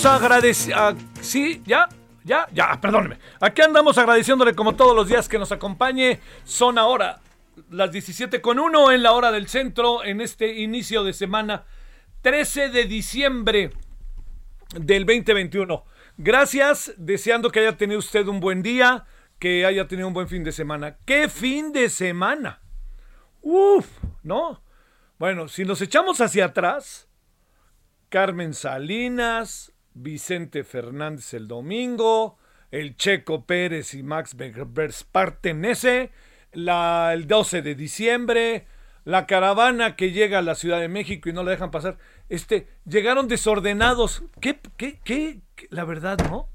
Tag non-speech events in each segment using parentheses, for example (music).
Andamos agradeciendo. sí, ya, ya, ya, perdóneme. Aquí andamos agradeciéndole como todos los días que nos acompañe. Son ahora las 17 con 1 en la hora del centro en este inicio de semana 13 de diciembre del 2021. Gracias, deseando que haya tenido usted un buen día, que haya tenido un buen fin de semana. ¿Qué fin de semana? Uf, ¿no? Bueno, si nos echamos hacia atrás, Carmen Salinas, Vicente Fernández el domingo, el Checo Pérez y Max Verstappen ese, la, el 12 de diciembre, la caravana que llega a la Ciudad de México y no la dejan pasar. Este, llegaron desordenados. ¿Qué, qué, qué? La verdad, ¿no?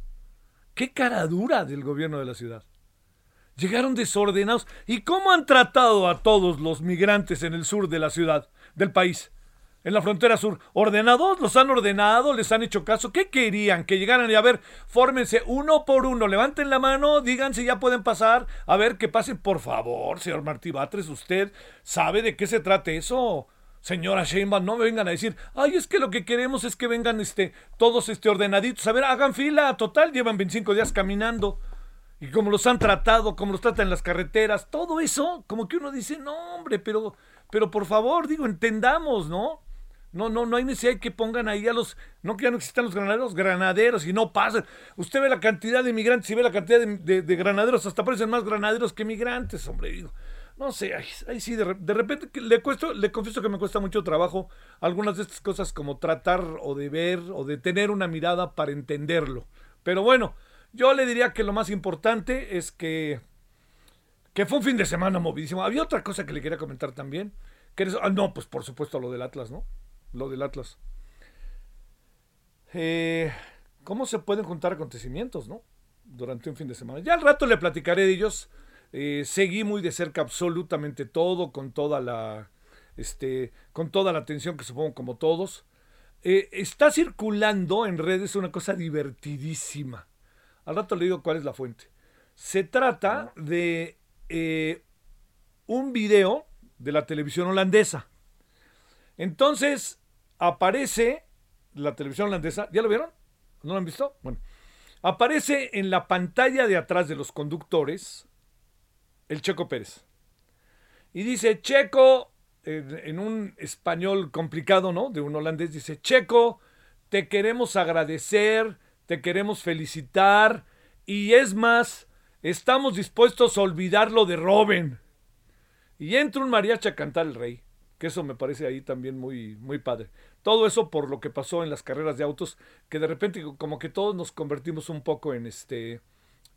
Qué cara dura del gobierno de la ciudad. Llegaron desordenados. ¿Y cómo han tratado a todos los migrantes en el sur de la ciudad, del país? En la frontera sur. ¿Ordenados? ¿Los han ordenado? ¿Les han hecho caso? ¿Qué querían? Que llegaran y a ver, fórmense uno por uno, levanten la mano, digan si ya pueden pasar, a ver que pasen, por favor, señor Martí Batres, usted sabe de qué se trata eso. Señora Sheinbaum, no me vengan a decir, ay, es que lo que queremos es que vengan este, todos este, ordenaditos. A ver, hagan fila, total, llevan 25 días caminando. Y como los han tratado, como los tratan en las carreteras, todo eso, como que uno dice, no, hombre, pero, pero por favor, digo, entendamos, ¿no? No, no, no hay necesidad que pongan ahí a los, no que ya no existan los granaderos, granaderos y no pasan. Usted ve la cantidad de migrantes y ve la cantidad de, de, de granaderos, hasta parecen más granaderos que migrantes, hombre. No sé, ahí, sí, de, de, repente le cuesto, le confieso que me cuesta mucho trabajo algunas de estas cosas como tratar o de ver o de tener una mirada para entenderlo. Pero bueno, yo le diría que lo más importante es que, que fue un fin de semana movidísimo. Había otra cosa que le quería comentar también. Que ah, no, pues por supuesto lo del Atlas, ¿no? Lo del Atlas. Eh, ¿Cómo se pueden juntar acontecimientos, no? Durante un fin de semana. Ya al rato le platicaré de ellos. Eh, seguí muy de cerca absolutamente todo, con toda la, este, con toda la atención que supongo como todos. Eh, está circulando en redes una cosa divertidísima. Al rato le digo cuál es la fuente. Se trata de eh, un video de la televisión holandesa. Entonces, aparece la televisión holandesa. ¿Ya lo vieron? ¿No lo han visto? Bueno. Aparece en la pantalla de atrás de los conductores el Checo Pérez. Y dice, Checo, en, un español complicado, ¿no? De un holandés, dice, Checo, te queremos agradecer, te queremos felicitar. Y es más, estamos dispuestos a olvidar lo de Robin. Y entra un mariachi a cantar el rey eso me parece ahí también muy, muy padre. Todo eso por lo que pasó en las carreras de autos, que de repente como que todos nos convertimos un poco en este,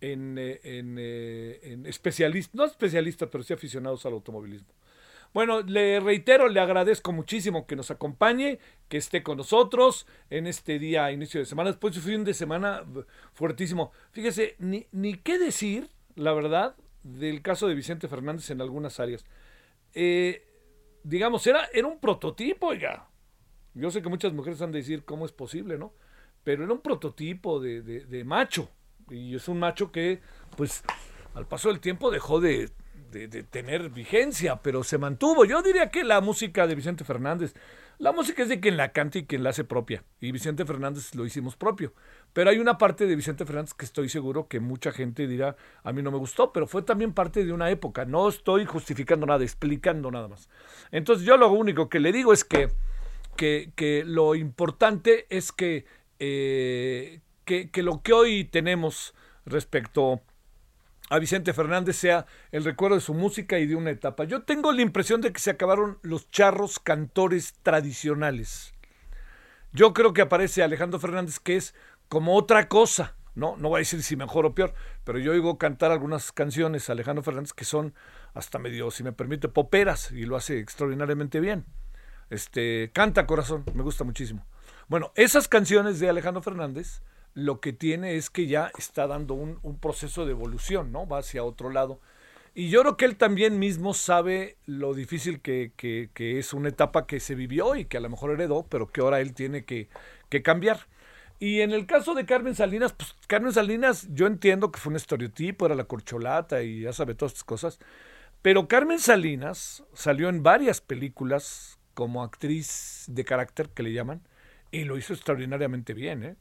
en, en, en especialistas, no especialistas, pero sí aficionados al automovilismo. Bueno, le reitero, le agradezco muchísimo que nos acompañe, que esté con nosotros en este día, inicio de semana. Después de fin de semana fuertísimo. Fíjese, ni, ni qué decir, la verdad, del caso de Vicente Fernández en algunas áreas. Eh, digamos, era, era un prototipo, ya. Yo sé que muchas mujeres han de decir cómo es posible, ¿no? Pero era un prototipo de, de, de macho. Y es un macho que, pues, al paso del tiempo dejó de, de, tener vigencia, pero se mantuvo. Yo diría que la música de Vicente Fernández, la música es de quien la canta y quien la hace propia. Y Vicente Fernández lo hicimos propio. Pero hay una parte de Vicente Fernández que estoy seguro que mucha gente dirá, a mí no me gustó, pero fue también parte de una época. No estoy justificando nada, explicando nada más. Entonces yo lo único que le digo es que, que, lo importante es que, eh, que, que lo que hoy tenemos respecto a Vicente Fernández sea el recuerdo de su música y de una etapa. Yo tengo la impresión de que se acabaron los charros cantores tradicionales. Yo creo que aparece Alejandro Fernández que es como otra cosa, ¿no? No voy a decir si mejor o peor, pero yo oigo cantar algunas canciones a Alejandro Fernández que son hasta medio, si me permite, poperas y lo hace extraordinariamente bien. Este, canta corazón, me gusta muchísimo. Bueno, esas canciones de Alejandro Fernández lo que tiene es que ya está dando un, proceso de evolución, ¿no? Va hacia otro lado. Y yo creo que él también mismo sabe lo difícil que, es una etapa que se vivió y que a lo mejor heredó, pero que ahora él tiene que, cambiar. Y en el caso de Carmen Salinas, pues Carmen Salinas, yo entiendo que fue un estereotipo, era la corcholata y ya sabe todas estas cosas. Pero Carmen Salinas salió en varias películas como actriz de carácter, que le llaman, y lo hizo extraordinariamente bien, ¿eh?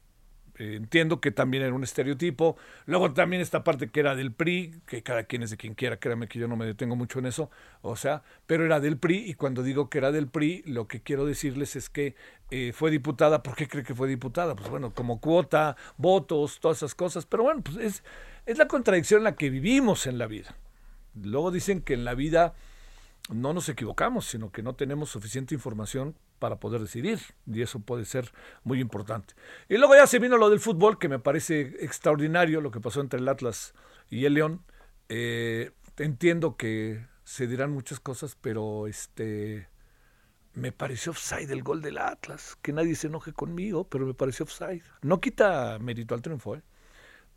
Eh, entiendo que también era un estereotipo. Luego también esta parte que era del PRI, que cada quien es de quien quiera, créame que yo no me detengo mucho en eso, o sea, pero era del PRI y cuando digo que era del PRI, lo que quiero decirles es que eh, fue diputada. ¿Por qué cree que fue diputada? Pues bueno, como cuota, votos, todas esas cosas, pero bueno, pues es, es la contradicción en la que vivimos en la vida. Luego dicen que en la vida no nos equivocamos, sino que no tenemos suficiente información para poder decidir, y eso puede ser muy importante. Y luego ya se vino lo del fútbol, que me parece extraordinario lo que pasó entre el Atlas y el León. Eh, entiendo que se dirán muchas cosas, pero este me pareció offside el gol del Atlas. Que nadie se enoje conmigo, pero me pareció offside. No quita mérito al triunfo, ¿eh?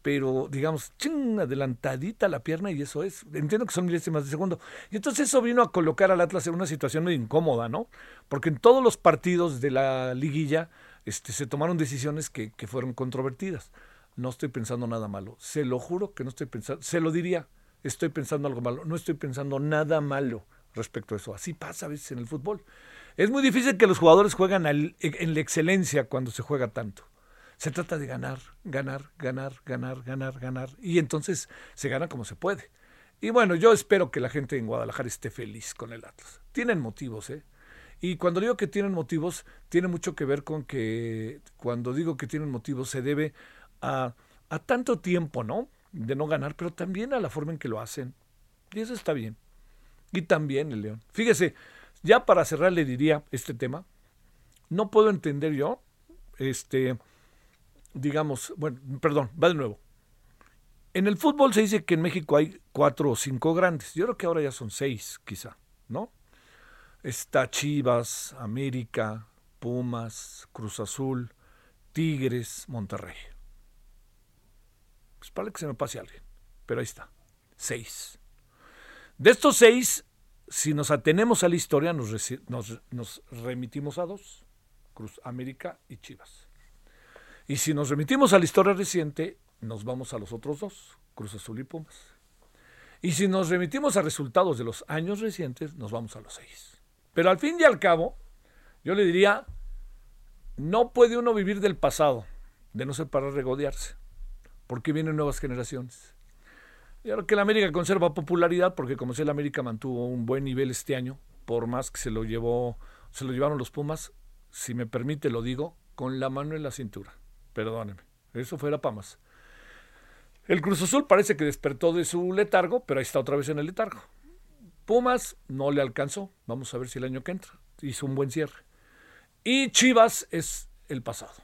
Pero digamos, ching, adelantadita la pierna y eso es, entiendo que son milésimas de segundo. Y entonces eso vino a colocar al Atlas en una situación muy incómoda, ¿no? Porque en todos los partidos de la liguilla este, se tomaron decisiones que, que fueron controvertidas. No estoy pensando nada malo, se lo juro que no estoy pensando, se lo diría, estoy pensando algo malo, no estoy pensando nada malo respecto a eso. Así pasa a veces en el fútbol. Es muy difícil que los jugadores jueguen en la excelencia cuando se juega tanto. Se trata de ganar, ganar, ganar, ganar, ganar, ganar. Y entonces se gana como se puede. Y bueno, yo espero que la gente en Guadalajara esté feliz con el Atlas. Tienen motivos, ¿eh? Y cuando digo que tienen motivos, tiene mucho que ver con que cuando digo que tienen motivos se debe a, a tanto tiempo, ¿no? De no ganar, pero también a la forma en que lo hacen. Y eso está bien. Y también el León. Fíjese, ya para cerrar le diría este tema, no puedo entender yo, este, digamos, bueno, perdón, va de nuevo. En el fútbol se dice que en México hay cuatro o cinco grandes. Yo creo que ahora ya son seis, quizá, ¿no? Está Chivas, América, Pumas, Cruz Azul, Tigres, Monterrey. Pues para que se me pase alguien, pero ahí está, seis. De estos seis, si nos atenemos a la historia, nos, nos, nos remitimos a dos, Cruz América y Chivas. Y si nos remitimos a la historia reciente, nos vamos a los otros dos, Cruz Azul y Pumas. Y si nos remitimos a resultados de los años recientes, nos vamos a los seis. Pero al fin y al cabo, yo le diría, no puede uno vivir del pasado, de no ser para regodearse, porque vienen nuevas generaciones. Y ahora que la América conserva popularidad, porque como sé, la América mantuvo un buen nivel este año, por más que se lo llevó, se lo llevaron los Pumas, si me permite lo digo, con la mano en la cintura. Perdóneme. Eso fuera Pamas. El Cruz Azul parece que despertó de su letargo, pero ahí está otra vez en el letargo. Pumas no le alcanzó. Vamos a ver si el año que entra hizo un buen cierre. Y Chivas es el pasado.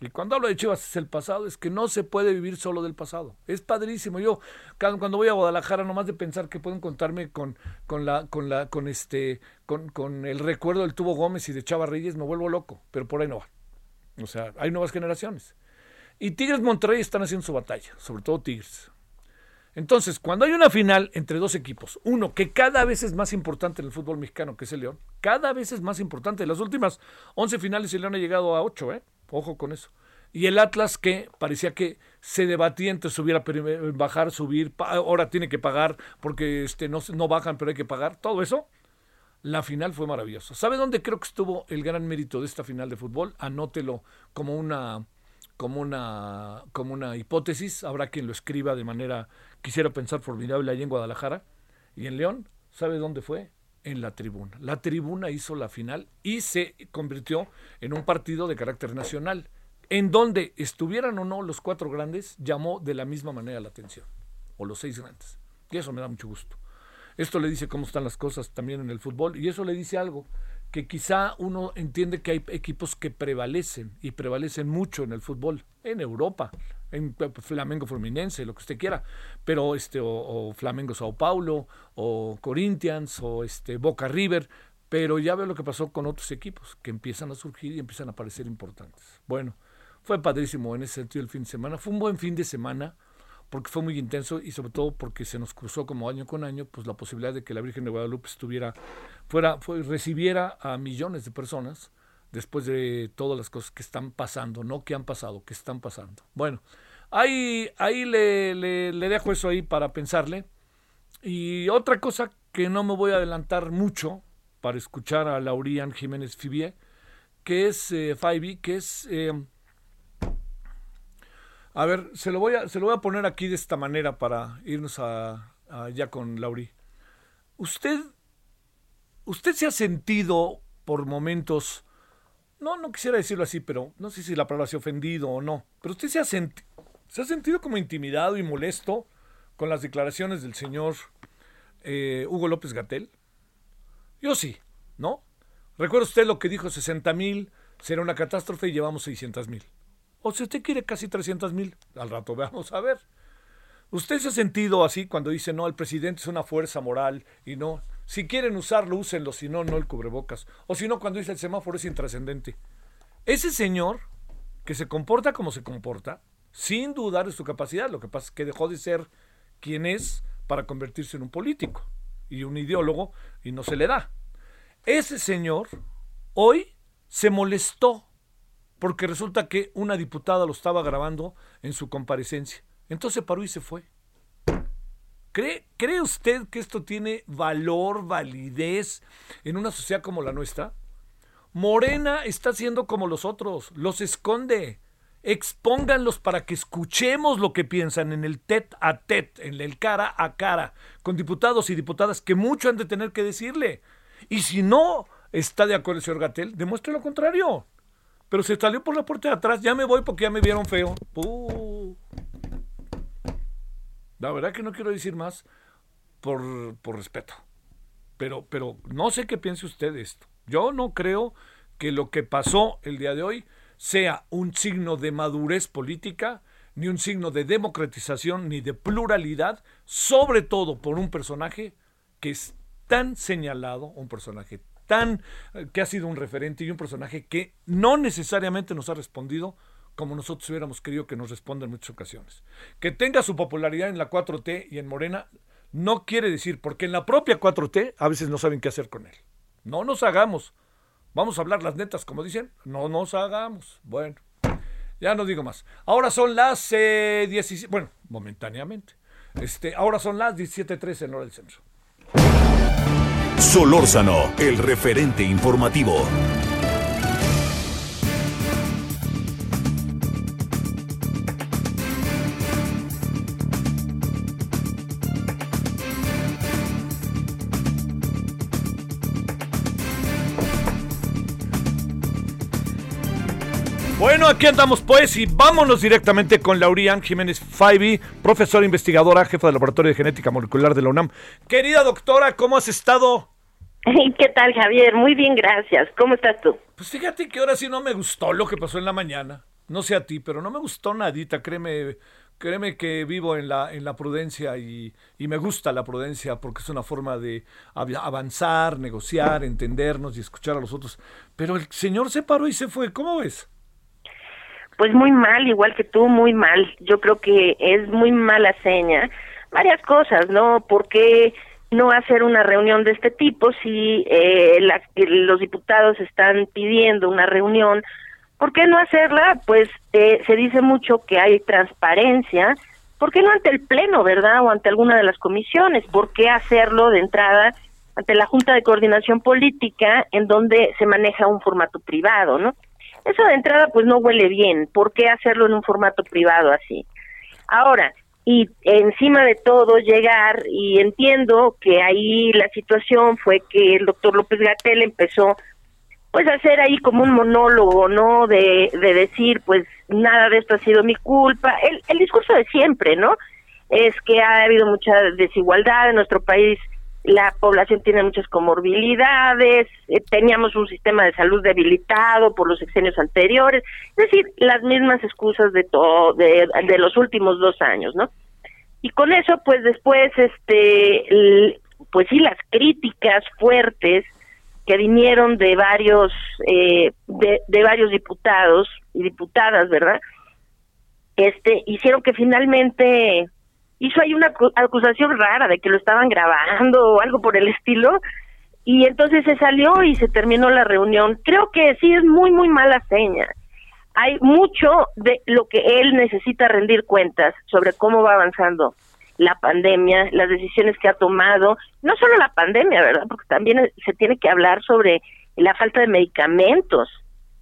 Y cuando hablo de Chivas es el pasado, es que no se puede vivir solo del pasado. Es padrísimo. Yo cuando voy a Guadalajara, nomás de pensar que pueden contarme con, con la, con la, con este, con, con el recuerdo del Tubo Gómez y de Chava Reyes, me vuelvo loco. Pero por ahí no va. O sea, hay nuevas generaciones. Y Tigres Monterrey están haciendo su batalla, sobre todo Tigres. Entonces, cuando hay una final entre dos equipos, uno que cada vez es más importante en el fútbol mexicano, que es el León, cada vez es más importante. En las últimas 11 finales el León ha llegado a 8, ¿eh? Ojo con eso. Y el Atlas que parecía que se debatía entre subir a bajar, subir, ahora tiene que pagar porque este, no, no bajan, pero hay que pagar, todo eso. La final fue maravillosa. ¿Sabe dónde creo que estuvo el gran mérito de esta final de fútbol? Anótelo como una, como una, como una hipótesis. Habrá quien lo escriba de manera, quisiera pensar, formidable ahí en Guadalajara y en León. ¿Sabe dónde fue? En la tribuna. La tribuna hizo la final y se convirtió en un partido de carácter nacional en donde estuvieran o no los cuatro grandes, llamó de la misma manera la atención, o los seis grandes. Y eso me da mucho gusto. Esto le dice cómo están las cosas también en el fútbol, y eso le dice algo, que quizá uno entiende que hay equipos que prevalecen, y prevalecen mucho en el fútbol, en Europa, en Flamengo Fluminense, lo que usted quiera, pero este, o, Flamengo Sao Paulo, o Corinthians, o este Boca River, pero ya veo lo que pasó con otros equipos, que empiezan a surgir y empiezan a parecer importantes. Bueno, fue padrísimo en ese sentido el fin de semana. Fue un buen fin de semana porque fue muy intenso y sobre todo porque se nos cruzó como año con año pues la posibilidad de que la Virgen de Guadalupe estuviera fuera fue, recibiera a millones de personas después de todas las cosas que están pasando, no que han pasado, que están pasando. Bueno, ahí ahí le, le, dejo eso ahí para pensarle. Y otra cosa que no me voy a adelantar mucho para escuchar a Laurian Jiménez Fibier, que es eh, que es eh, a ver, se lo voy a, se lo voy a poner aquí de esta manera para irnos a, ya con Lauri. Usted, usted se ha sentido por momentos, no, no quisiera decirlo así, pero no sé si la palabra se ha ofendido o no, pero usted se ha, se ha sentido como intimidado y molesto con las declaraciones del señor eh, Hugo López Gatel. Yo sí, ¿no? Recuerda usted lo que dijo, 60 mil será una catástrofe y llevamos 600 mil. O si usted quiere casi 300 mil, al rato (laughs) vamos a ver. ¿Usted se ha sentido así cuando dice, no, el presidente es una fuerza moral y no? Si quieren usarlo, úsenlo, si no, no el cubrebocas. O si no, cuando dice el semáforo es intrascendente. Ese señor que se comporta como se comporta, sin dudar de su capacidad, lo que pasa es que dejó de ser quien es para convertirse en un político y un ideólogo y no se le da. Ese señor hoy se molestó porque resulta que una diputada lo estaba grabando en su comparecencia. Entonces paró y se fue. ¿Cree, ¿Cree usted que esto tiene valor, validez en una sociedad como la nuestra? Morena está haciendo como los otros, los esconde. Expónganlos para que escuchemos lo que piensan en el tet a tet, en el cara a cara, con diputados y diputadas que mucho han de tener que decirle. Y si no está de acuerdo el señor Gatel, demuestre lo contrario. Pero se salió por la puerta de atrás. Ya me voy porque ya me vieron feo. La verdad que no quiero decir más por, por respeto. Pero, pero no sé qué piense usted de esto. Yo no creo que lo que pasó el día de hoy sea un signo de madurez política, ni un signo de democratización, ni de pluralidad, sobre todo por un personaje que es tan señalado, un personaje eh, que ha sido un referente y un personaje que no necesariamente nos ha respondido como nosotros hubiéramos querido que nos responda en muchas ocasiones. Que tenga su popularidad en la 4T y en Morena no quiere decir, porque en la propia 4T a veces no saben qué hacer con él. No nos hagamos. Vamos a hablar las netas, como dicen. No nos hagamos. Bueno, ya no digo más. Ahora son las 17, eh, bueno, momentáneamente. Este, ahora son las 17.13 en hora del centro. Solórzano, el referente informativo. Bueno, aquí andamos pues y vámonos directamente con Laurian Jiménez Faibi, profesora investigadora, jefa del Laboratorio de Genética Molecular de la UNAM. Querida doctora, ¿cómo has estado? ¿Qué tal, Javier? Muy bien, gracias. ¿Cómo estás tú? Pues fíjate que ahora sí no me gustó lo que pasó en la mañana. No sé a ti, pero no me gustó nadita, créeme, créeme que vivo en la, en la prudencia y, y me gusta la prudencia porque es una forma de avanzar, negociar, entendernos y escuchar a los otros. Pero el señor se paró y se fue, ¿cómo ves? Pues muy mal, igual que tú, muy mal. Yo creo que es muy mala seña. Varias cosas, ¿no? Porque no hacer una reunión de este tipo si eh, los diputados están pidiendo una reunión ¿Por qué no hacerla? Pues eh, se dice mucho que hay transparencia. ¿Por qué no ante el Pleno, verdad? O ante alguna de las comisiones. ¿Por qué hacerlo de entrada ante la Junta de Coordinación Política en donde se maneja un formato privado, ¿no? Eso de entrada pues no huele bien. ¿Por qué hacerlo en un formato privado así? Ahora, y encima de todo llegar, y entiendo que ahí la situación fue que el doctor López Gatel empezó pues a hacer ahí como un monólogo, ¿no? De, de decir, pues nada de esto ha sido mi culpa. El, el discurso de siempre, ¿no? Es que ha habido mucha desigualdad en nuestro país la población tiene muchas comorbilidades, eh, teníamos un sistema de salud debilitado por los exenios anteriores, es decir, las mismas excusas de todo, de, los últimos dos años, ¿no? Y con eso, pues después, este, pues sí, las críticas fuertes que vinieron de varios, eh, de varios diputados y diputadas, ¿verdad? Este, hicieron que finalmente hizo ahí una acusación rara de que lo estaban grabando o algo por el estilo y entonces se salió y se terminó la reunión. Creo que sí es muy, muy mala seña. Hay mucho de lo que él necesita rendir cuentas sobre cómo va avanzando la pandemia, las decisiones que ha tomado, no solo la pandemia, ¿verdad? Porque también se tiene que hablar sobre la falta de medicamentos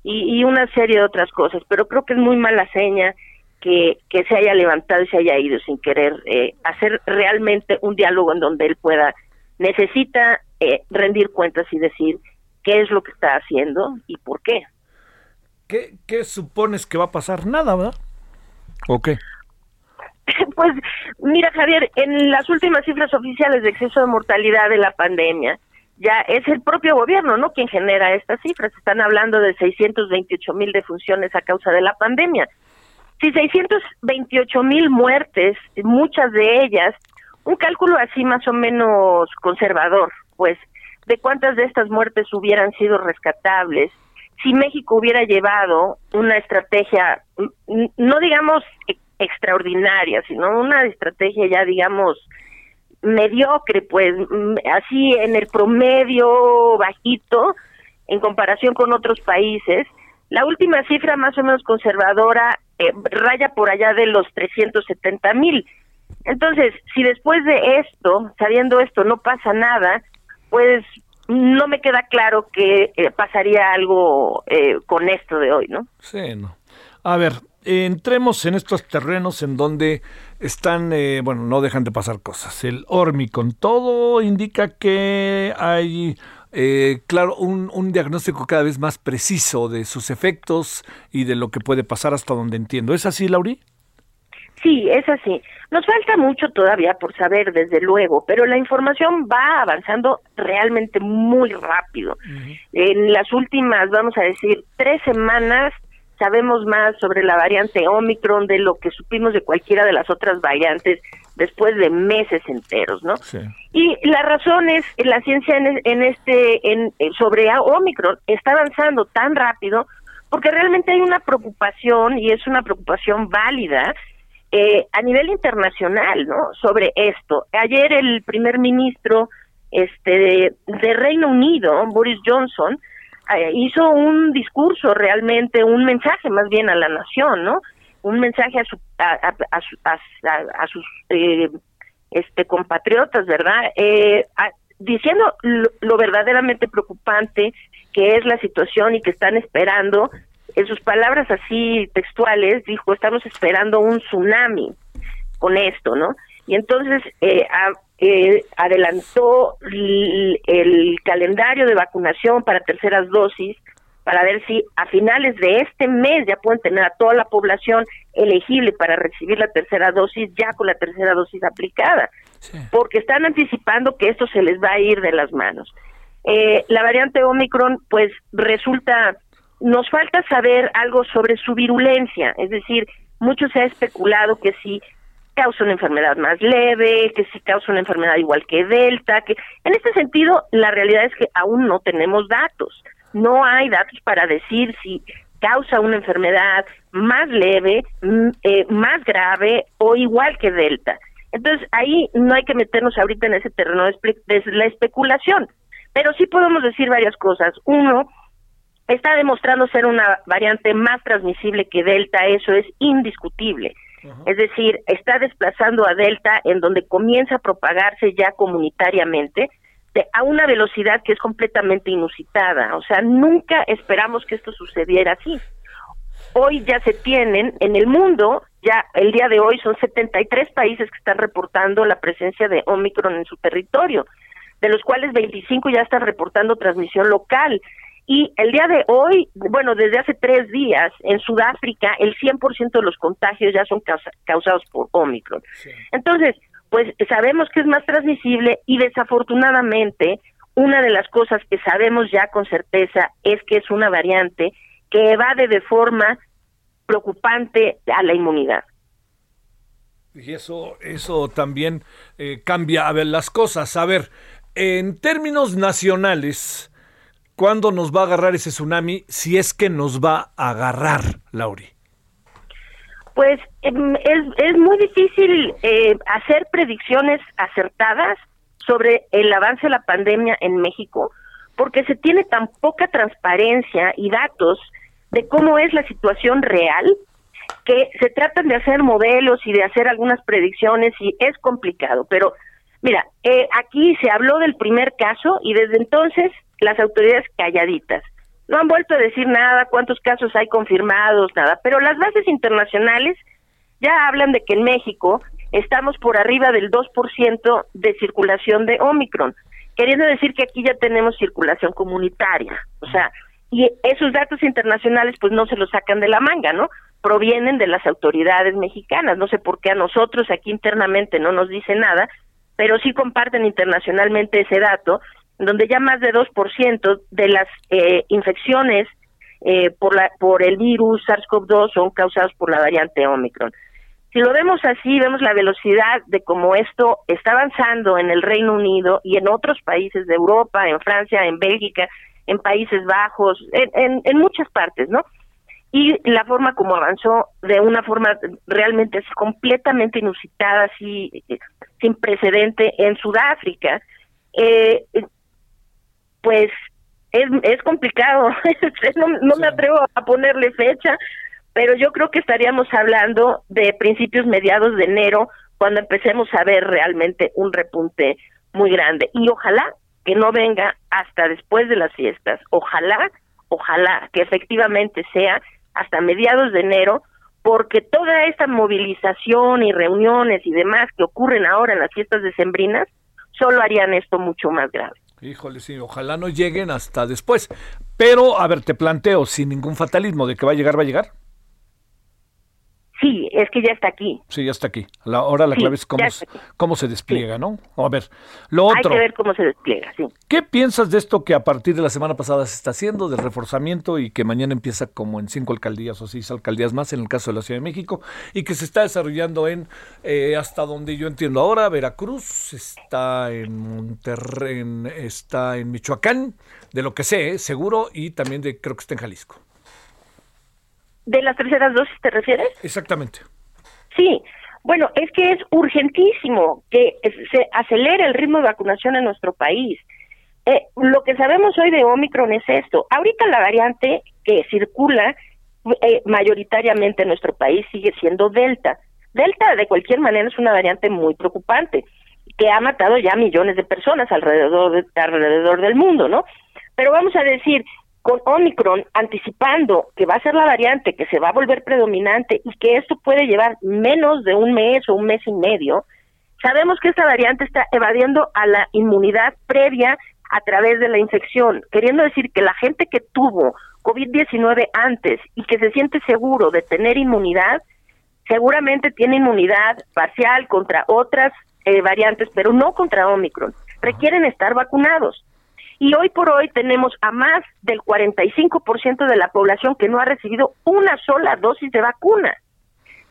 y, y una serie de otras cosas, pero creo que es muy mala seña que, que se haya levantado y se haya ido sin querer eh, hacer realmente un diálogo en donde él pueda, necesita eh, rendir cuentas y decir qué es lo que está haciendo y por qué. ¿Qué, qué supones que va a pasar? Nada, ¿verdad? ¿O qué? (laughs) Pues mira, Javier, en las últimas cifras oficiales de exceso de mortalidad de la pandemia, ya es el propio gobierno, ¿no? Quien genera estas cifras. Están hablando de 628 mil defunciones a causa de la pandemia. Si 628 mil muertes, muchas de ellas, un cálculo así más o menos conservador, pues, de cuántas de estas muertes hubieran sido rescatables, si México hubiera llevado una estrategia, no digamos e-, extraordinaria, sino una estrategia ya, digamos, mediocre, pues, así en el promedio bajito, en comparación con otros países, la última cifra más o menos conservadora eh, raya por allá de los 370 mil. Entonces, si después de esto, sabiendo esto, no pasa nada, pues no me queda claro que eh, pasaría algo eh, con esto de hoy, ¿no? Sí, no. A ver, entremos en estos terrenos en donde están, bueno, no dejan de pasar cosas. El con todo indica que hay eh, claro, un, un, diagnóstico cada vez más preciso de sus efectos y de lo que puede pasar hasta donde entiendo. ¿Es así, Lauri? Sí, es así. Nos falta mucho todavía por saber, desde luego, pero la información va avanzando realmente muy rápido. En las últimas, vamos a decir, tres semanas sabemos más sobre la variante Omicron de lo que supimos de cualquiera de las otras variantes después de meses enteros, ¿no? Y la razón es la ciencia en, este en, sobre Omicron está avanzando tan rápido porque realmente hay una preocupación y es una preocupación válida eh, a nivel internacional, ¿no? Sobre esto. Ayer el primer ministro este de, Reino Unido, Boris Johnson, eh, hizo un discurso realmente, un mensaje más bien a la nación, ¿no? un mensaje a, su, a, sus eh, este compatriotas, ¿verdad? Eh, diciendo lo, verdaderamente preocupante que es la situación y que están esperando, en sus palabras así textuales, dijo, estamos esperando un tsunami con esto, ¿no? Y entonces eh, adelantó el calendario de vacunación para terceras dosis para ver si a finales de este mes ya pueden tener a toda la población elegible para recibir la tercera dosis ya con la tercera dosis aplicada, porque están anticipando que esto se les va a ir de las manos. Eh, la variante Omicron, pues resulta, nos falta saber algo sobre su virulencia, es decir, mucho se ha especulado que si causa una enfermedad más leve, que si causa una enfermedad igual que Delta, que en este sentido la realidad es que aún no tenemos datos no hay datos para decir si causa una enfermedad más leve, eh, más grave o igual que Delta. Entonces ahí no hay que meternos ahorita en ese terreno de la especulación, pero sí podemos decir varias cosas. Uno, está demostrando ser una variante más transmisible que Delta, eso es indiscutible. Es decir, está desplazando a Delta en donde comienza a propagarse ya comunitariamente a una velocidad que es completamente inusitada. O sea, nunca esperamos que esto sucediera así. Hoy ya se tienen en el mundo, ya el día de hoy son 73 países que están reportando la presencia de Omicron en su territorio, de los cuales 25 ya están reportando transmisión local. Y el día de hoy, bueno, desde hace tres días, en Sudáfrica, el 100% de los contagios ya son causados por Omicron. Entonces, pues sabemos que es más transmisible y desafortunadamente, una de las cosas que sabemos ya con certeza es que es una variante que evade de forma preocupante a la inmunidad. Y eso, eso también eh, cambia a ver las cosas. A ver, en términos nacionales, ¿cuándo nos va a agarrar ese tsunami? Si es que nos va a agarrar, Lauri. Pues em, es, es muy difícil eh, hacer predicciones acertadas sobre el avance de la pandemia en México, porque se tiene tan poca transparencia y datos de cómo es la situación real, que se tratan de hacer modelos y de hacer algunas predicciones y es complicado. Pero mira, eh, aquí se habló del primer caso y desde entonces las autoridades calladitas. No han vuelto a decir nada, cuántos casos hay confirmados, nada. Pero las bases internacionales ya hablan de que en México estamos por arriba del 2% de circulación de Omicron, queriendo decir que aquí ya tenemos circulación comunitaria. O sea, y esos datos internacionales pues no se los sacan de la manga, ¿no? Provienen de las autoridades mexicanas, no sé por qué a nosotros aquí internamente no nos dice nada, pero sí comparten internacionalmente ese dato, donde ya más de 2% de las eh, infecciones eh, por, la, por el virus SARS-CoV-2 son causadas por la variante Omicron. Si lo vemos así, vemos la velocidad de cómo esto está avanzando en el Reino Unido y en otros países de Europa, en Francia, en Bélgica, en Países Bajos, en, en, muchas partes, ¿no? Y la forma como avanzó de una forma realmente completamente inusitada, así, sin precedente en Sudáfrica, eh, pues es, es complicado. (laughs) no, no me atrevo a ponerle fecha, pero yo creo que estaríamos hablando de principios mediados de enero, cuando empecemos a ver realmente un repunte muy grande. Y ojalá que no venga hasta después de las fiestas. Ojalá, ojalá que efectivamente sea hasta mediados de enero, porque toda esta movilización y reuniones y demás que ocurren ahora en las fiestas decembrinas solo harían esto mucho más grave. Híjole, sí, ojalá no lleguen hasta después. Pero, a ver, te planteo, sin ningún fatalismo, de que va a llegar, va a llegar. Sí, es que ya está aquí. Sí, ya está aquí. La, ahora la clave es cómo, cómo se despliega, ¿no? A ver, lo otro. Hay que ver cómo se despliega, sí. ¿Qué piensas de esto que a partir de la semana pasada se está haciendo, del reforzamiento y que mañana empieza como en cinco alcaldías o seis alcaldías más, en el caso de la Ciudad de México, y que se está desarrollando en, eh, hasta donde yo entiendo ahora, Veracruz, está en Monterrey, está en Michoacán, de lo que sé, seguro, y también de, creo que está en Jalisco. ¿De las terceras dosis te refieres? Exactamente. Sí, bueno, es que es urgentísimo que se acelere el ritmo de vacunación en nuestro país. Eh, lo que sabemos hoy de Omicron es esto. Ahorita la variante que circula eh, mayoritariamente en nuestro país sigue siendo Delta. Delta, de cualquier manera, es una variante muy preocupante que ha matado ya millones de personas alrededor, alrededor del mundo, ¿no? Pero vamos a decir, con Omicron anticipando que va a ser la variante que se va a volver predominante y que esto puede llevar menos de un mes o un mes y medio, sabemos que esta variante está evadiendo a la inmunidad previa a través de la infección, queriendo decir que la gente que tuvo COVID-19 antes y que se siente seguro de tener inmunidad, seguramente tiene inmunidad parcial contra otras eh, variantes, pero no contra Omicron. Requieren estar vacunados. Y hoy por hoy tenemos a más del 45% de la población que no ha recibido una sola dosis de vacuna.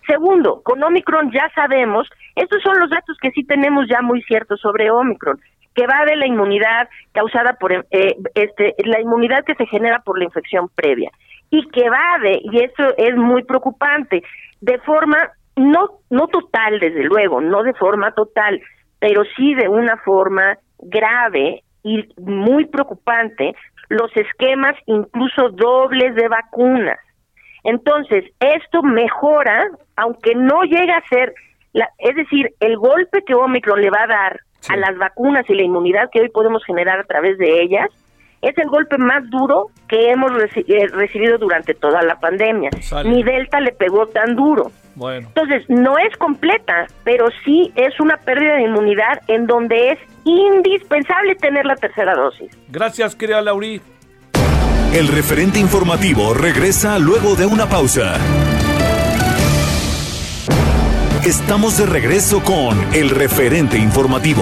Segundo, con Omicron ya sabemos, estos son los datos que sí tenemos ya muy ciertos sobre Omicron, que va de la inmunidad causada por eh, este, la inmunidad que se genera por la infección previa y que va de, y eso es muy preocupante, de forma no no total desde luego, no de forma total, pero sí de una forma grave y muy preocupante los esquemas incluso dobles de vacunas. Entonces, esto mejora, aunque no llega a ser, la, es decir, el golpe que Omicron le va a dar a las vacunas y la inmunidad que hoy podemos generar a través de ellas, es el golpe más duro que hemos eh, recibido durante toda la pandemia. Ni Delta le pegó tan duro. Bueno. Entonces, no es completa, pero sí es una pérdida de inmunidad en donde es indispensable tener la tercera dosis. Gracias, querida Lauri. El referente informativo regresa luego de una pausa. Estamos de regreso con el referente informativo.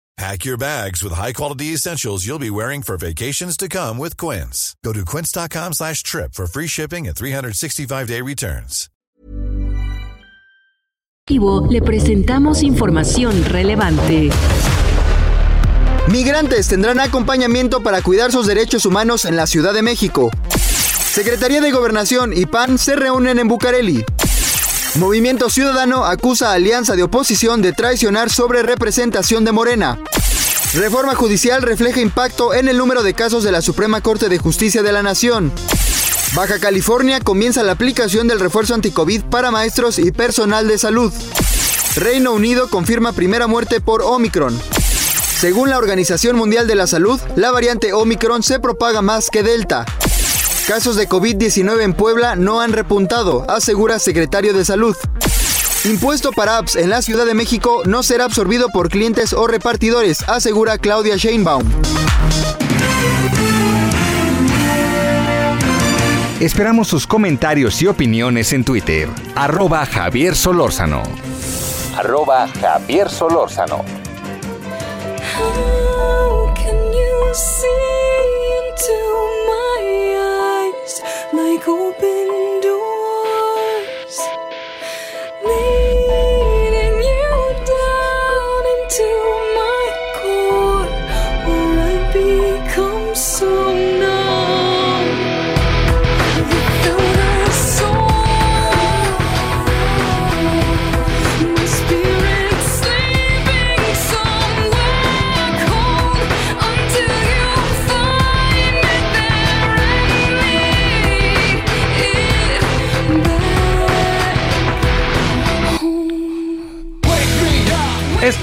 Pack your bags with high-quality essentials you'll be wearing for vacations to come with Quince. Go to quince.com slash trip for free shipping and 365-day returns. Le presentamos información relevante. Migrantes tendrán acompañamiento para cuidar sus derechos humanos en la Ciudad de México. Secretaría de Gobernación y PAN se reúnen en Bucareli. Movimiento Ciudadano acusa a Alianza de Oposición de traicionar sobre representación de Morena. Reforma judicial refleja impacto en el número de casos de la Suprema Corte de Justicia de la Nación. Baja California comienza la aplicación del refuerzo anticovid para maestros y personal de salud. Reino Unido confirma primera muerte por Omicron. Según la Organización Mundial de la Salud, la variante Omicron se propaga más que Delta. Casos de COVID-19 en Puebla no han repuntado, asegura secretario de Salud. Impuesto para apps en la Ciudad de México no será absorbido por clientes o repartidores, asegura Claudia Sheinbaum. Esperamos sus comentarios y opiniones en Twitter. Arroba Javier Solórzano. Arroba Javier Solórzano. Like open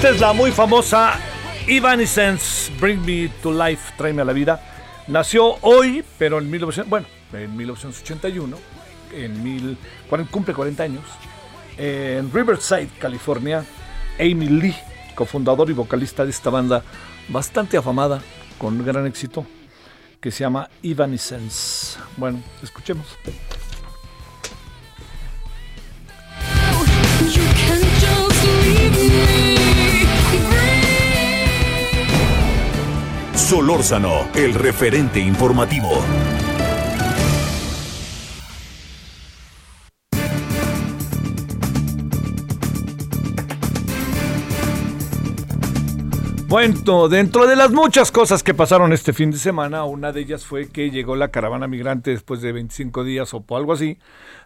Esta es la muy famosa Evanescence, Bring Me to Life, Tráeme a la vida. Nació hoy, pero en 1900, bueno, en 1981, en mil, cumple 40 años, en Riverside, California, Amy Lee, cofundador y vocalista de esta banda bastante afamada, con gran éxito, que se llama Evanescence. Bueno, escuchemos. Solórzano, el referente informativo. Bueno, dentro de las muchas cosas que pasaron este fin de semana, una de ellas fue que llegó la caravana migrante después de 25 días o algo así,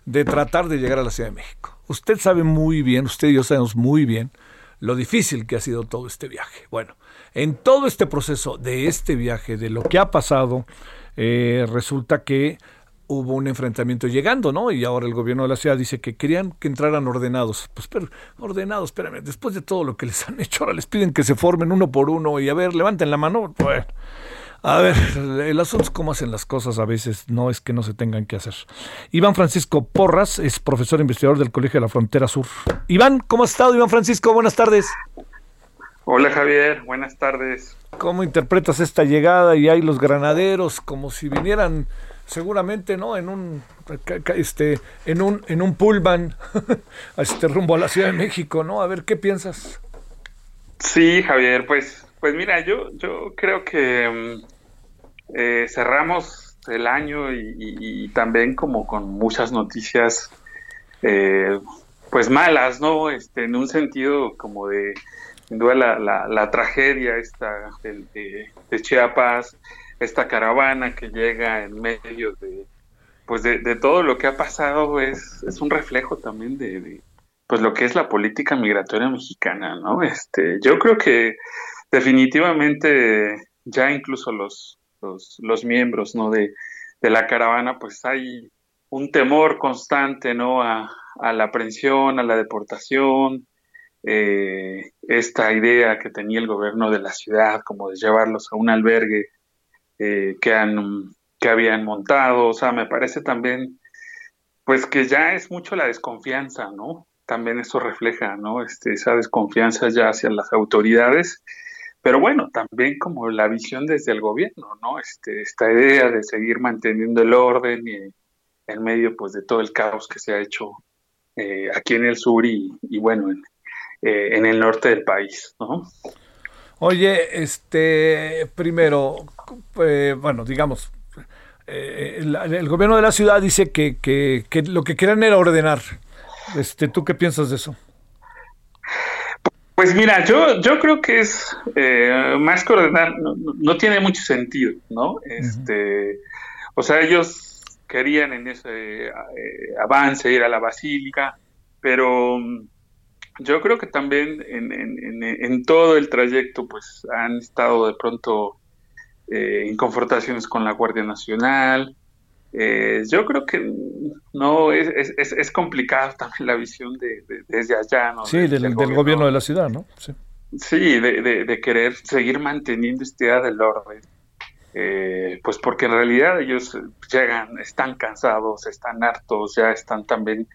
de tratar de llegar a la Ciudad de México. Usted sabe muy bien, usted y yo sabemos muy bien lo difícil que ha sido todo este viaje. Bueno, en todo este proceso de este viaje, de lo que ha pasado, eh, resulta que hubo un enfrentamiento llegando, ¿no? Y ahora el gobierno de la ciudad dice que querían que entraran ordenados. Pues pero, ordenados, espérame, después de todo lo que les han (laughs) hecho, ahora les piden que se formen uno por uno y a ver, levanten la mano. Bueno, a ver, el asunto es cómo hacen las cosas a veces, no es que no se tengan que hacer. Iván Francisco Porras es profesor investigador del Colegio de la Frontera Sur. Iván, ¿cómo has estado, Iván Francisco? Buenas tardes. Hola Javier, buenas tardes. ¿Cómo interpretas esta llegada y hay los granaderos como si vinieran seguramente, ¿no? En un este en un en un pullman (laughs) este rumbo a la Ciudad de México, ¿no? A ver qué piensas. Sí, Javier, pues pues mira, yo yo creo que mm, eh, cerramos el año y, también como con muchas noticias eh, pues malas, ¿no? Este, en un sentido como de, sin duda, la, la, tragedia esta de, de, Chiapas, esta caravana que llega en medio de, pues de, todo lo que ha pasado es, es un reflejo también de, pues lo que es la política migratoria mexicana, ¿no? Este, yo creo que definitivamente ya incluso los, los, miembros, ¿no? De, de la caravana, pues hay un temor constante, ¿no? A, a la aprehensión, a la deportación, eh, esta idea que tenía el gobierno de la ciudad como de llevarlos a un albergue eh, que, han, que habían montado, o sea, me parece también, pues que ya es mucho la desconfianza, ¿no? También eso refleja, ¿no? Este, esa desconfianza ya hacia las autoridades, pero bueno, también como la visión desde el gobierno, ¿no? Este, esta idea de seguir manteniendo el orden y en medio, pues, de todo el caos que se ha hecho eh, aquí en el sur y, bueno, eh, en, el norte del país, ¿no? Oye, este, primero, eh, bueno, digamos, el, gobierno de la ciudad dice que, que, lo que quieren era ordenar. Este, ¿Tú qué piensas de eso? Pues mira, yo, yo creo que es más que ordenar, no, tiene mucho sentido, ¿no? Este, O sea, ellos querían en ese eh, avance ir a la basílica, pero mm, yo creo que también en, todo el trayecto pues han estado de pronto eh, en confrontaciones con la Guardia Nacional. Eh, yo creo que no es, es, es, complicado (laughs) también la visión de, desde allá, ¿no? Sí, del, gobierno, de la ciudad, ¿no? Sí, sí de, de, querer seguir manteniendo este idea del orden. Eh, pues porque en realidad ellos llegan, están cansados, están hartos, ya están también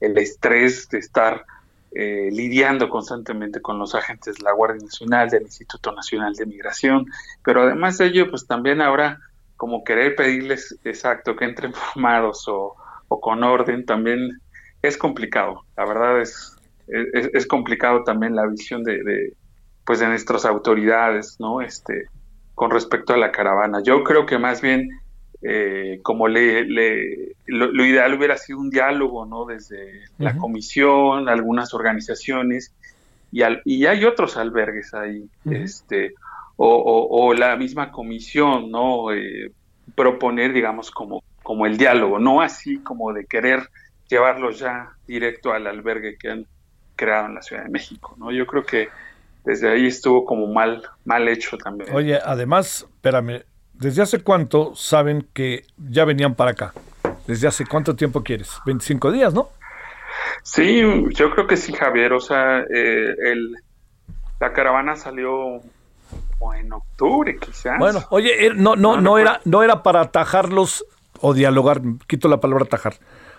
el estrés de estar eh, lidiando constantemente con los agentes de la Guardia Nacional, del Instituto Nacional de Migración, pero además de ello, pues también ahora como querer pedirles exacto que entren (laughs) formados o, con orden también es complicado. La verdad es, es, complicado también la visión de, de, pues de nuestras autoridades, ¿no? Este, con respecto a la caravana. Yo creo que más bien, eh, como le, lo, ideal hubiera sido un diálogo, ¿no? Desde la comisión, algunas organizaciones, y, y hay otros albergues ahí, este, o, la misma comisión, ¿no? Eh, proponer, digamos, como, como el diálogo, no así como de querer llevarlos ya directo al albergue que han creado en la Ciudad de México, ¿no? Yo creo que desde ahí estuvo como mal, mal hecho también. Oye, además, espérame, ¿desde hace cuánto saben que ya venían para acá? ¿Desde hace cuánto tiempo quieres? 25 días, ¿no? Sí, yo creo que sí, Javier. O sea, eh, el, la caravana salió en octubre, quizás. Bueno, oye, eh, no, no, no, era, no era para atajarlos o dialogar, quito la palabra atajar.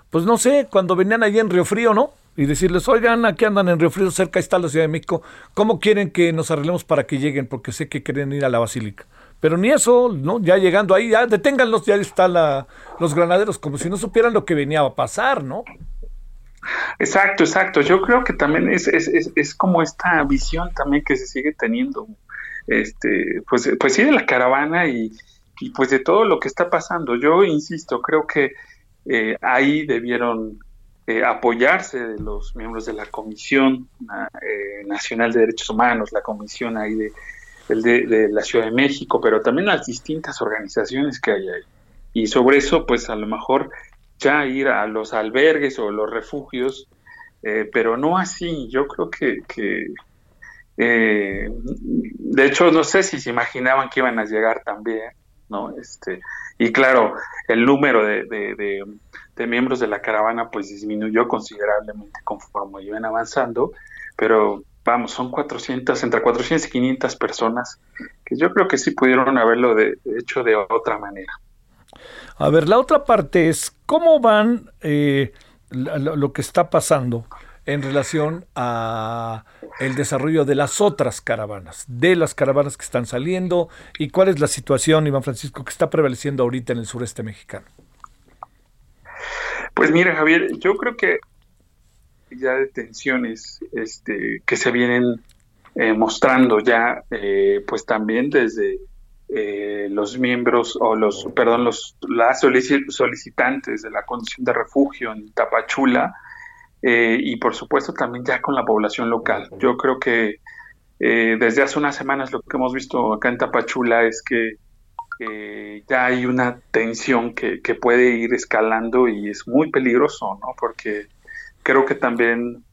Pues no sé, cuando venían allí en Río Frío, ¿no? y decirles, oigan, aquí andan en Río Frío, cerca está la Ciudad de México, ¿cómo quieren que nos arreglemos para que lleguen? Porque sé que quieren ir a la Basílica. Pero ni eso, ¿no? Ya llegando ahí, ya deténganlos, ya están los granaderos, como si no supieran lo que venía a pasar, ¿no? Exacto, exacto. Yo creo que también es, es, es, como esta visión también que se sigue teniendo, este, pues, pues sí, de la caravana y, y pues de todo lo que está pasando. Yo insisto, creo que eh, ahí debieron eh, apoyarse de los miembros de la Comisión eh, Nacional de Derechos Humanos, la comisión ahí de, de, la Ciudad de México, pero también las distintas organizaciones que hay ahí. Y sobre eso, pues a lo mejor ya ir a los albergues o los refugios, eh, pero no así. Yo creo que, que de hecho, no sé si se imaginaban que iban a llegar también, ¿no? Este, y claro, el número de, de miembros de la caravana pues disminuyó considerablemente conforme iban avanzando, pero vamos, son 400, entre 400 y 500 personas que yo creo que sí pudieron haberlo de, hecho de otra manera. A ver, la otra parte es cómo van eh, lo, que está pasando en relación a el desarrollo de las otras caravanas, de las caravanas que están saliendo y cuál es la situación, Iván Francisco, que está prevaleciendo ahorita en el sureste mexicano. Pues mira, Javier, yo creo que ya de tensiones este, que se vienen eh, mostrando ya, eh, pues también desde eh, los miembros o los, perdón, los las solicitantes de la condición de refugio en Tapachula y por supuesto también ya con la población local. Yo creo que desde hace unas semanas lo que hemos visto acá en Tapachula es que ya hay una tensión que, que, puede ir escalando y es muy peligroso, ¿no? Porque creo que también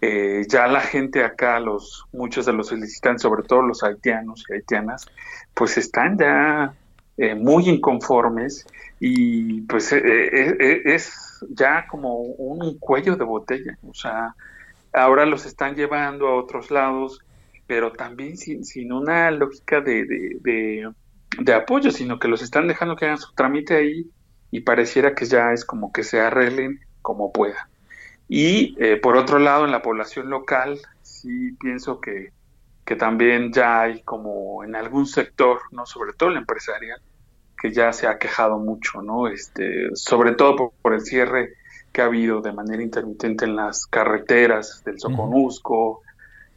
eh, ya la gente acá, los muchos de los solicitantes, sobre todo los haitianos y haitianas, pues están ya eh, muy inconformes y pues eh, es ya como un cuello de botella. O sea, ahora los están llevando a otros lados, pero también sin, una lógica de, de, de, apoyo, sino que los están dejando que hagan su trámite ahí y pareciera que ya es como que se arreglen como puedan. Y eh, por otro lado, en la población local, sí pienso que, que también ya hay como en algún sector, no sobre todo el empresarial, que ya se ha quejado mucho, ¿no? Este, sobre todo por, el cierre que ha habido de manera intermitente en las carreteras del Soconusco,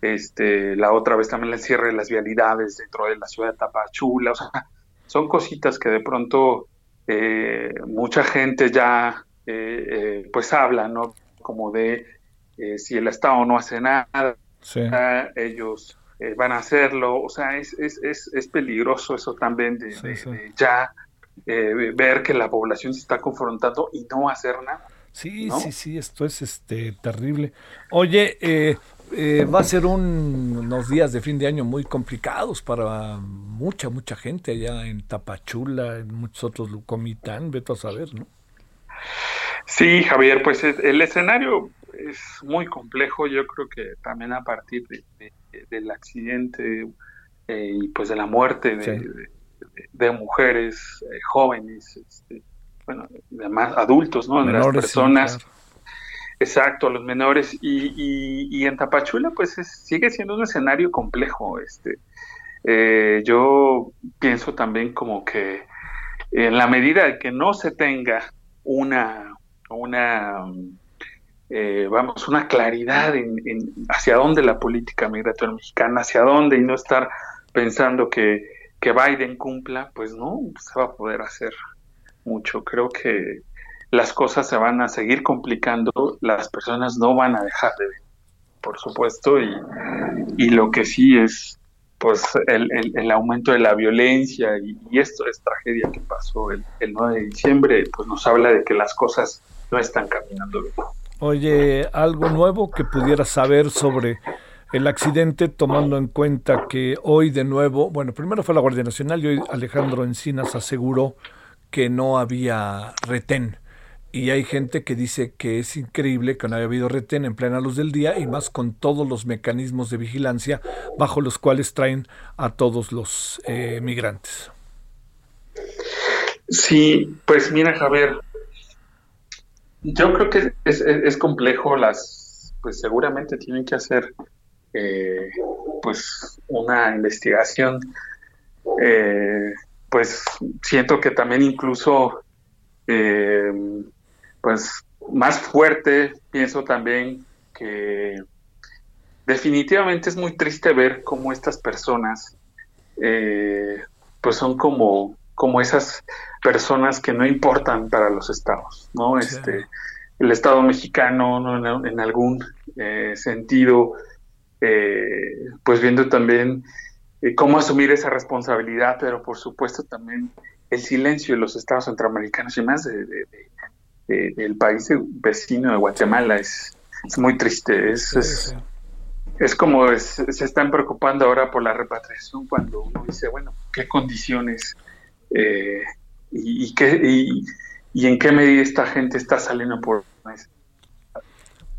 este, la otra vez también el cierre de las vialidades dentro de la ciudad de Tapachula, o sea, (laughs) son cositas que de pronto eh, mucha gente ya eh, pues habla, ¿no? Como de eh, si el Estado no hace nada, ellos eh, van a hacerlo. O sea, es, es, es, peligroso eso también de, ya eh, ver que la población se está confrontando y no hacer nada. Sí, sí, sí, esto es este terrible. Oye, va a ser unos días de fin de año muy complicados para mucha, mucha gente allá en Tapachula, en muchos otros, Comitán, vete a saber, ¿no? Sí, Javier, pues el escenario es muy complejo. Yo creo que también a partir del accidente eh, y pues de la muerte de, mujeres eh, jóvenes, este, bueno, además adultos, ¿no? Menores, las personas. Exacto, los menores. Y, y, en Tapachula, pues sigue siendo un escenario complejo. Este, eh, yo pienso también como que en la medida de que no se tenga una una, eh, vamos, una claridad en, hacia dónde la política migratoria mexicana, hacia dónde y no estar pensando que, que Biden cumpla, pues no se va a poder hacer mucho. Creo que las cosas se van a seguir complicando, las personas no van a dejar de ver, por supuesto, y, y lo que sí es pues el, el, aumento de la violencia y, y, esto es tragedia que pasó el, el 9 de diciembre, pues nos habla de que las cosas no están caminando bien. Oye, algo nuevo que pudieras saber sobre el accidente, tomando en cuenta que hoy de nuevo, bueno, primero fue la Guardia Nacional y hoy Alejandro Encinas aseguró que no había retén. Y hay gente que dice que es increíble que no haya habido retén en plena luz del día y más con todos los mecanismos de vigilancia bajo los cuales traen a todos los eh, migrantes. Sí, pues mira Javier, yo creo que es, es, complejo, las, pues seguramente tienen que hacer eh, pues una investigación. Eh, pues siento que también incluso eh, pues más fuerte, pienso también que definitivamente es muy triste ver cómo estas personas pues son como como esas personas que no importan para los estados, ¿no? Este, el Estado mexicano, ¿no? en, algún eh, sentido, eh, pues viendo también eh, cómo asumir esa responsabilidad, pero por supuesto también el silencio de los estados centroamericanos y más de, del país vecino de Guatemala es, muy triste, es, es, como se están preocupando ahora por la repatriación cuando uno dice, bueno, ¿qué condiciones? Eh, y, qué, y, en qué medida esta gente está saliendo por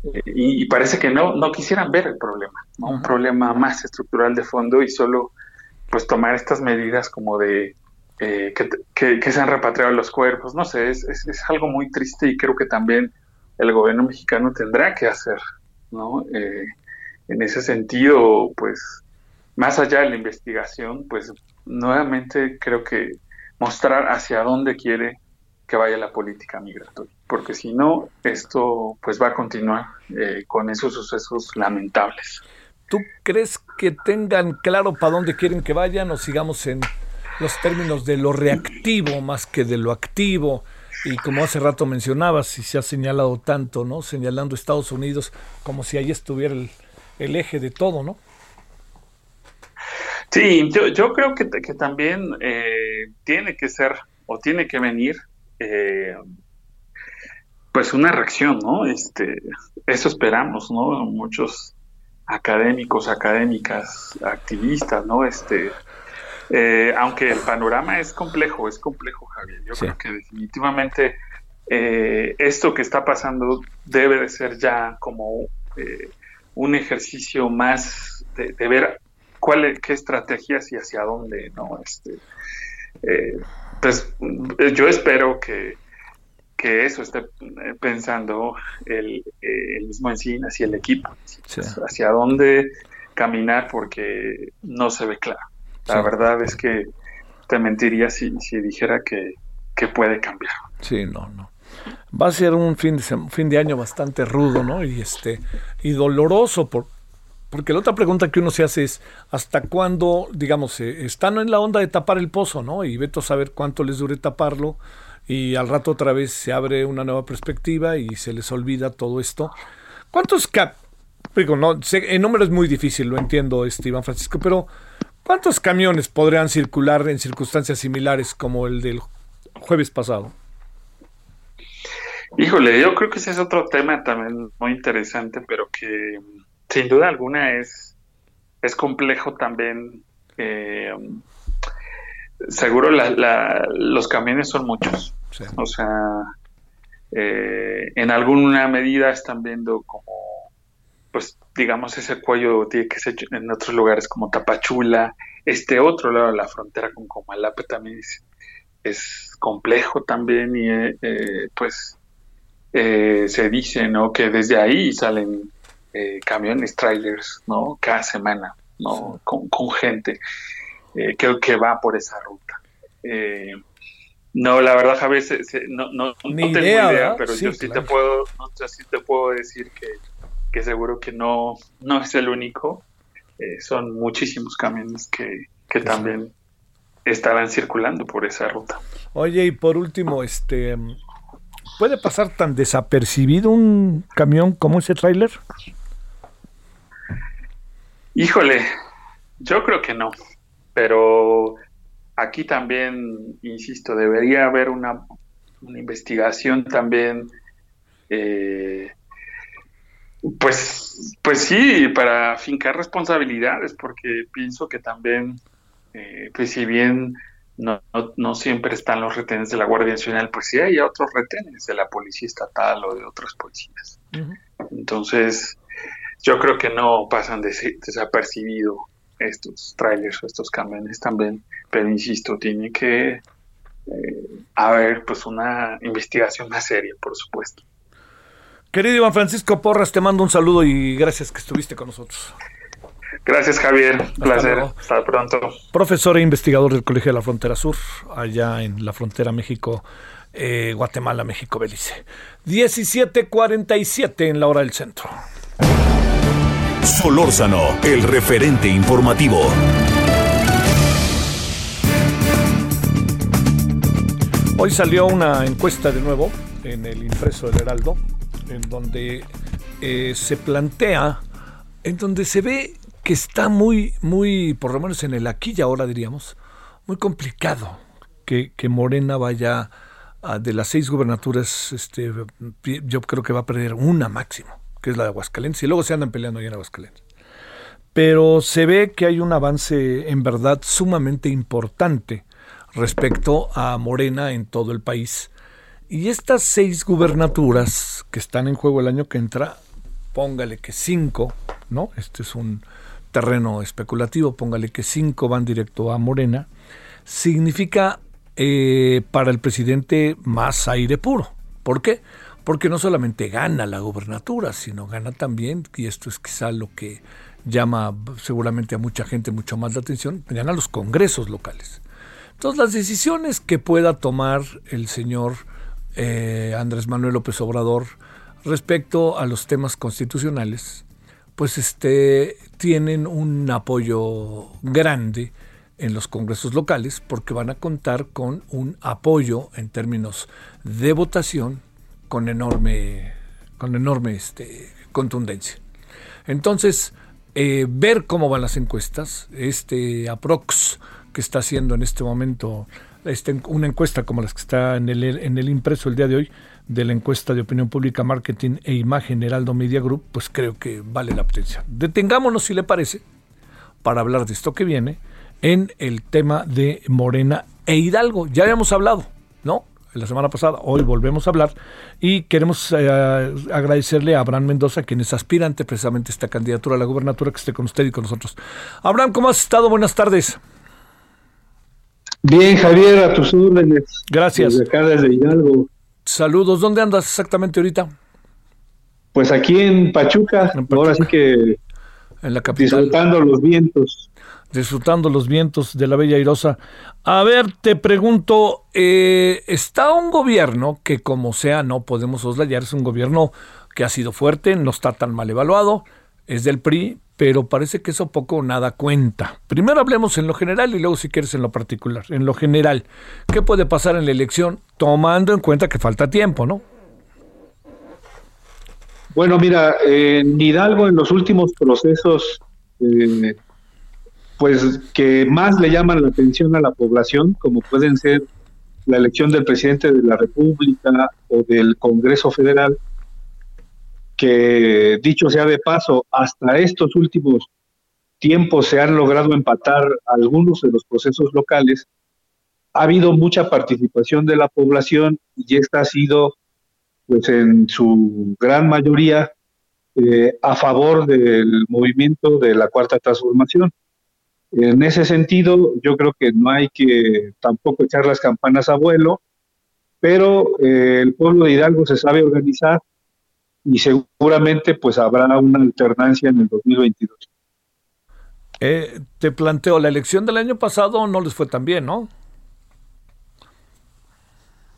eh, y, parece que no, no quisieran ver el problema, un problema más estructural de fondo y solo pues tomar estas medidas como de eh, que, se han repatriado los cuerpos, no sé, es, es, algo muy triste y creo que también el gobierno mexicano tendrá que hacer, ¿no? en ese sentido, pues, más allá de la investigación, pues, nuevamente creo que mostrar hacia dónde quiere que vaya la política migratoria, porque si no, esto pues va a continuar eh, con esos sucesos lamentables. ¿Tú crees que tengan claro para dónde quieren que vayan o sigamos en los términos de lo reactivo más que de lo activo. Y como hace rato mencionabas, y se ha señalado tanto, ¿no? Señalando Estados Unidos como si ahí estuviera el, eje de todo, ¿no? Sí, yo, yo creo que, que también eh, tiene que ser o tiene que venir eh, pues una reacción, ¿no? Este, eso esperamos, ¿no? Muchos académicos, académicas, activistas, ¿no? Este, eh, aunque el panorama es complejo, es complejo, Javier. Yo creo que definitivamente eh, esto que está pasando debe de ser ya como eh, un ejercicio más de, ver cuál, qué estrategias y hacia dónde, ¿no? Este, pues yo espero que que eso esté eh, pensando el, eh, el mismo Encinas y el equipo, hacia dónde caminar porque no se ve claro. La verdad es que te mentiría si, si dijera que, puede cambiar. Sí, no, no. Va a ser un fin de, fin de año bastante rudo, ¿no? Y este y doloroso por, porque la otra pregunta que uno se hace es hasta cuándo, digamos, eh, están en la onda de tapar el pozo, ¿no? Y veto a saber cuánto les dure taparlo y al rato otra vez se abre una nueva perspectiva y se les olvida todo esto. ¿Cuántos digo, no, el número es muy difícil, lo entiendo, este Francisco, pero ¿cuántos camiones podrían circular en circunstancias similares como el del jueves pasado? Híjole, yo creo que ese es otro tema también muy interesante, pero que sin duda alguna es, es complejo también eh, seguro los camiones son muchos. O sea, eh, en alguna medida están viendo como, pues digamos, ese cuello tiene que ser en otros lugares como Tapachula, este otro lado de la frontera con Comalapa también es, complejo también y eh, eh, pues se dice, ¿no? Que desde ahí salen camiones, trailers, ¿no? Cada semana, ¿no? Con, con gente eh, que, que, va por esa ruta. Eh, no, la verdad, Javier, no, no, tengo idea, pero yo sí te puedo, sí te puedo decir que, que, seguro que no, no es el único. Eh, son muchísimos camiones que, que también estaban circulando por esa ruta. Oye, y por último, este ¿puede pasar tan desapercibido un camión como ese tráiler? Híjole, yo creo que no pero aquí también, insisto, debería haber una, investigación también, eh, pues, pues sí, para fincar responsabilidades, porque pienso que también, eh, pues si bien no, no, siempre están los retenes de la Guardia Nacional, pues sí hay otros retenes de la Policía Estatal o de otras policías. Entonces, yo creo que no pasan desapercibido estos trailers o estos camiones también, pero insisto, tiene que eh, haber pues una investigación más seria, por supuesto. Querido Iván Francisco Porras, te mando un saludo y gracias que estuviste con nosotros. Gracias, Javier. Un placer. Hasta pronto. Profesor e investigador del Colegio de la Frontera Sur, allá en la frontera México, eh, Guatemala, México, Belice. 17:47 en la hora del centro. Solórzano, el referente informativo. Hoy salió una encuesta de nuevo en el impreso del Heraldo, en donde eh, se plantea, en donde se ve que está muy, muy, por lo menos en el aquí y ahora diríamos, muy complicado que, Morena vaya a, de las seis gubernaturas, este, yo creo que va a perder una máximo que es la de Aguascalientes, y luego se andan peleando ahí en Aguascalientes. Pero se ve que hay un avance en verdad sumamente importante respecto a Morena en todo el país. Y estas seis gubernaturas que están en juego el año que entra, póngale que cinco, ¿no? Este es un terreno especulativo, póngale que cinco van directo a Morena, significa eh, para el presidente más aire puro. ¿Por qué? porque no solamente gana la gobernatura, sino gana también, y esto es quizá lo que llama seguramente a mucha gente mucho más la atención, gana los congresos locales. Entonces las decisiones que pueda tomar el señor eh, Andrés Manuel López Obrador respecto a los temas constitucionales, pues este, tienen un apoyo grande en los congresos locales porque van a contar con un apoyo en términos de votación con enorme, con enorme este, contundencia. Entonces, eh, ver cómo van las encuestas, este aprox que está haciendo en este momento este, una encuesta como las que está en el, en el impreso el día de hoy, de la encuesta de opinión pública, marketing e imagen Heraldo Media Group, pues creo que vale la atención. Detengámonos, si le parece, para hablar de esto que viene en el tema de Morena e Hidalgo. Ya habíamos hablado, ¿no? La semana pasada, hoy volvemos a hablar y queremos eh, agradecerle a Abraham Mendoza, quien es aspirante precisamente a esta candidatura a la gubernatura, que esté con usted y con nosotros. Abraham, ¿cómo has estado? Buenas tardes. Bien, Javier, a tus órdenes. Gracias. Desde acá, desde Hidalgo. Saludos. ¿Dónde andas exactamente ahorita? Pues aquí en Pachuca, ahora sí que en la capital. disfrutando los vientos. Disfrutando los vientos de la Bella Airosa. A ver, te pregunto, eh, está un gobierno que como sea no podemos oslayar, es un gobierno que ha sido fuerte, no está tan mal evaluado, es del PRI, pero parece que eso poco o nada cuenta. Primero hablemos en lo general y luego si quieres en lo particular. En lo general, ¿qué puede pasar en la elección tomando en cuenta que falta tiempo, no? Bueno, mira, en Hidalgo en los últimos procesos, eh, pues que más le llaman la atención a la población, como pueden ser la elección del presidente de la República o del Congreso Federal, que dicho sea de paso, hasta estos últimos tiempos se han logrado empatar algunos de los procesos locales, ha habido mucha participación de la población y esta ha sido, pues en su gran mayoría, eh, a favor del movimiento de la cuarta transformación. En ese sentido, yo creo que no hay que tampoco echar las campanas a vuelo, pero eh, el pueblo de Hidalgo se sabe organizar y seguramente pues habrá una alternancia en el 2022. Eh, te planteo, la elección del año pasado no les fue tan bien, ¿no?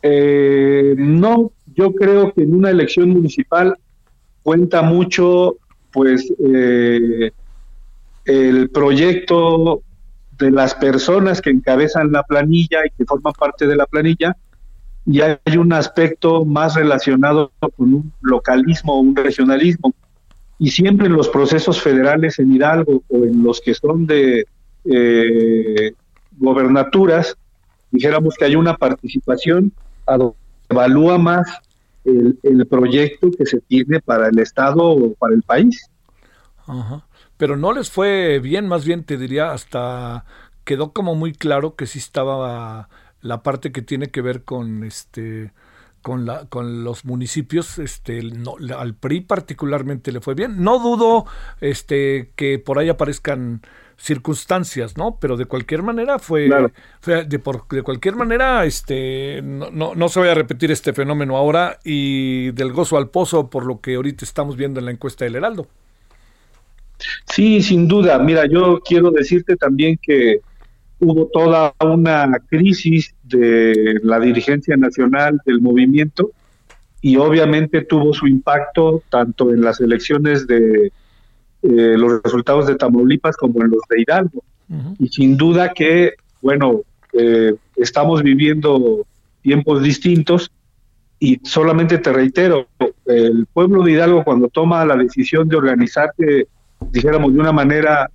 Eh, no, yo creo que en una elección municipal cuenta mucho pues eh, el proyecto de las personas que encabezan la planilla y que forman parte de la planilla y hay un aspecto más relacionado con un localismo o un regionalismo. Y siempre en los procesos federales en Hidalgo o en los que son de eh, gobernaturas, dijéramos que hay una participación a donde evalúa más el, proyecto que se tiene para el Estado o para el país. Pero no les fue bien, más bien te diría, hasta quedó como muy claro que sí estaba la parte que tiene que ver con este con la con los municipios este no, al PRI particularmente le fue bien. No dudo este que por ahí aparezcan circunstancias no pero de cualquier manera fue, fue de, por, de cualquier manera este no, no, no se vaya a repetir este fenómeno ahora y del gozo al pozo por lo que ahorita estamos viendo en la encuesta del Heraldo. Sí sin duda. Mira yo quiero decirte también que hubo toda una crisis de la dirigencia nacional del movimiento y obviamente tuvo su impacto tanto en las elecciones de eh, los resultados de Tamaulipas como en los de Hidalgo. Y sin duda que, bueno, eh, estamos viviendo tiempos distintos y solamente te reitero, el pueblo de Hidalgo cuando toma la decisión de organizarse, dijéramos, de una manera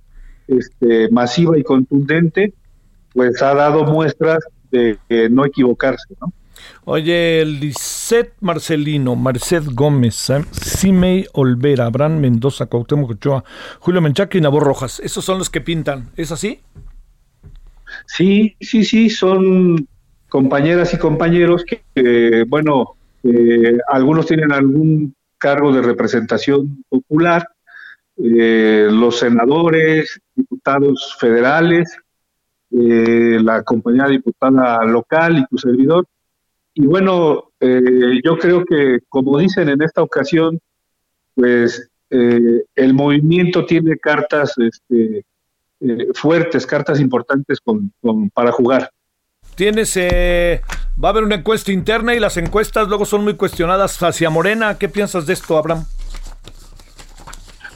este, masiva y contundente, pues ha dado muestras de no equivocarse, ¿no? Oye, Lisset Marcelino, Merced Gómez, Simei Olvera, Abraham Mendoza, Cuauhtémoc Ochoa, Julio Menchaca y Nabor Rojas, esos son los que pintan, ¿es así? Sí, sí, sí, son compañeras y compañeros que, bueno, eh, algunos tienen algún cargo de representación popular, eh, los senadores, diputados federales, eh, la compañía diputada local y tu servidor. Y bueno, eh, yo creo que, como dicen en esta ocasión, pues eh, el movimiento tiene cartas este, fuertes, cartas importantes para jugar. Tienes, va a haber una encuesta interna y las encuestas luego son muy cuestionadas hacia Morena. ¿Qué piensas de esto, Abraham?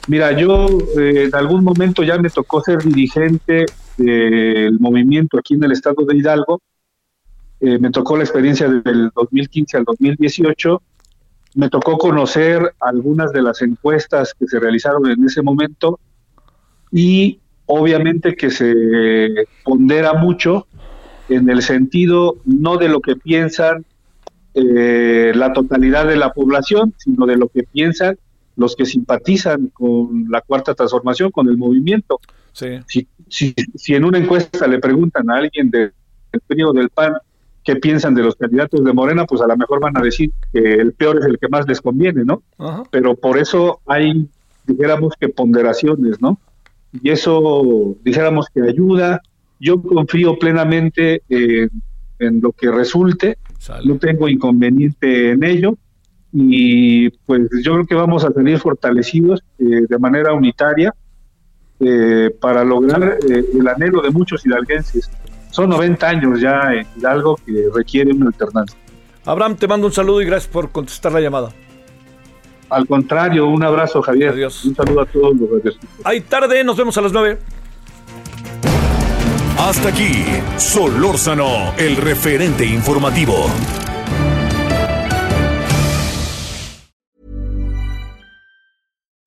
Mira, yo en algún momento ya me tocó ser dirigente del movimiento aquí en el estado de Hidalgo. Eh, me tocó la experiencia del 2015 al 2018. Me tocó conocer algunas de las encuestas que se realizaron en ese momento y obviamente que se pondera mucho en el sentido no de lo que piensan eh, la totalidad de la población, sino de lo que piensan los que simpatizan con la cuarta transformación, con el movimiento. Sí. Si, si, si en una encuesta le preguntan a alguien del periodo del PAN qué piensan de los candidatos de Morena, pues a lo mejor van a decir que el peor es el que más les conviene, ¿no? Ajá. Pero por eso hay, dijéramos que ponderaciones, ¿no? Y eso, dijéramos que ayuda. Yo confío plenamente en, en lo que resulte, Sale. no tengo inconveniente en ello y pues yo creo que vamos a salir fortalecidos eh, de manera unitaria eh, para lograr eh, el anhelo de muchos hidalguenses. Son 90 años ya en Hidalgo que requiere una alternancia. Abraham, te mando un saludo y gracias por contestar la llamada. Al contrario, un abrazo Javier. Adiós. Un saludo a todos los radioescuchas. Hay tarde, nos vemos a las 9. Hasta aquí, Solórzano, el referente informativo.